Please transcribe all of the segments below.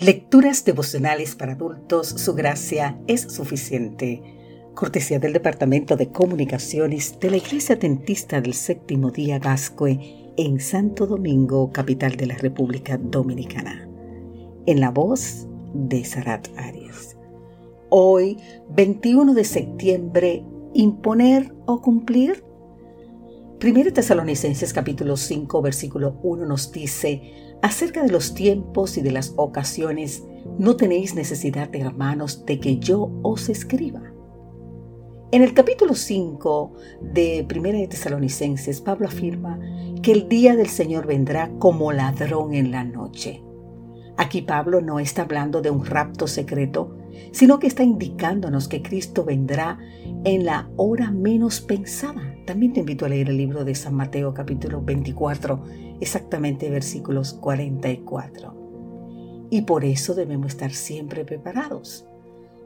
Lecturas devocionales para adultos, su gracia es suficiente. Cortesía del Departamento de Comunicaciones de la Iglesia Dentista del Séptimo Día Gascue en Santo Domingo, capital de la República Dominicana. En la voz de Sarat Arias. Hoy, 21 de septiembre, imponer o cumplir. Primero Tesalonicenses capítulo 5 versículo 1 nos dice, Acerca de los tiempos y de las ocasiones, no tenéis necesidad, hermanos, de que yo os escriba. En el capítulo 5 de Primera de Tesalonicenses, Pablo afirma que el día del Señor vendrá como ladrón en la noche. Aquí Pablo no está hablando de un rapto secreto, sino que está indicándonos que Cristo vendrá en la hora menos pensada. También te invito a leer el libro de San Mateo capítulo 24, exactamente versículos 44. Y por eso debemos estar siempre preparados.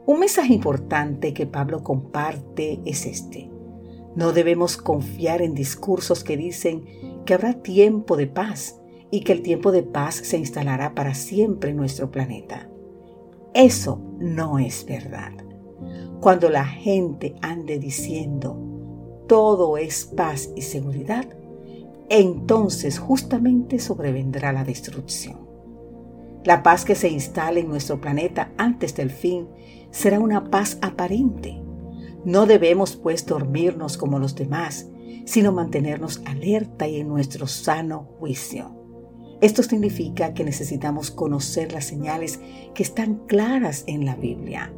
Un mensaje importante que Pablo comparte es este. No debemos confiar en discursos que dicen que habrá tiempo de paz y que el tiempo de paz se instalará para siempre en nuestro planeta. Eso no es verdad. Cuando la gente ande diciendo todo es paz y seguridad, entonces justamente sobrevendrá la destrucción. La paz que se instale en nuestro planeta antes del fin será una paz aparente. No debemos pues dormirnos como los demás, sino mantenernos alerta y en nuestro sano juicio. Esto significa que necesitamos conocer las señales que están claras en la Biblia.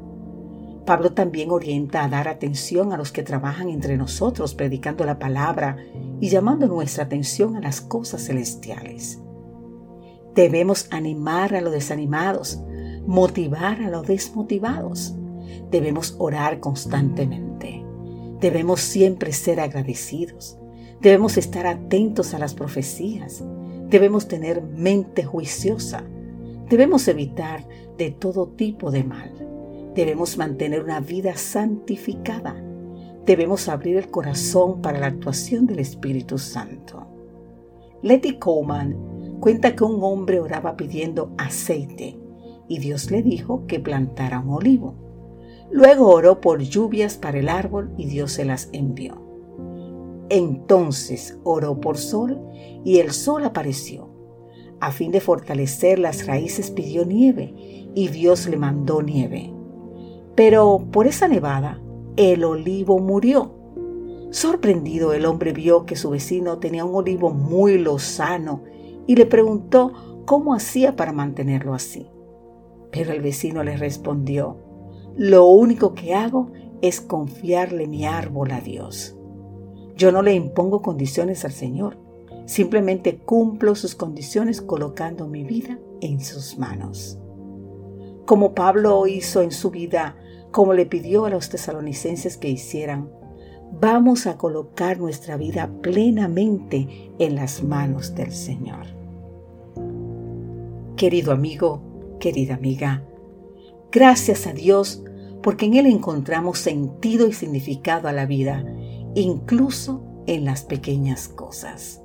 Pablo también orienta a dar atención a los que trabajan entre nosotros predicando la palabra y llamando nuestra atención a las cosas celestiales. Debemos animar a los desanimados, motivar a los desmotivados. Debemos orar constantemente. Debemos siempre ser agradecidos. Debemos estar atentos a las profecías Debemos tener mente juiciosa. Debemos evitar de todo tipo de mal. Debemos mantener una vida santificada. Debemos abrir el corazón para la actuación del Espíritu Santo. Letty Coleman cuenta que un hombre oraba pidiendo aceite y Dios le dijo que plantara un olivo. Luego oró por lluvias para el árbol y Dios se las envió. Entonces oró por sol y el sol apareció. A fin de fortalecer las raíces pidió nieve y Dios le mandó nieve. Pero por esa nevada el olivo murió. Sorprendido el hombre vio que su vecino tenía un olivo muy lozano y le preguntó cómo hacía para mantenerlo así. Pero el vecino le respondió, lo único que hago es confiarle mi árbol a Dios. Yo no le impongo condiciones al Señor, simplemente cumplo sus condiciones colocando mi vida en sus manos. Como Pablo hizo en su vida, como le pidió a los tesalonicenses que hicieran, vamos a colocar nuestra vida plenamente en las manos del Señor. Querido amigo, querida amiga, gracias a Dios porque en Él encontramos sentido y significado a la vida incluso en las pequeñas cosas.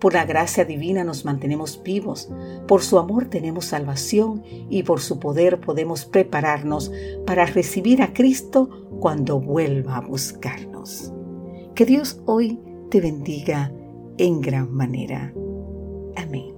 Por la gracia divina nos mantenemos vivos, por su amor tenemos salvación y por su poder podemos prepararnos para recibir a Cristo cuando vuelva a buscarnos. Que Dios hoy te bendiga en gran manera. Amén.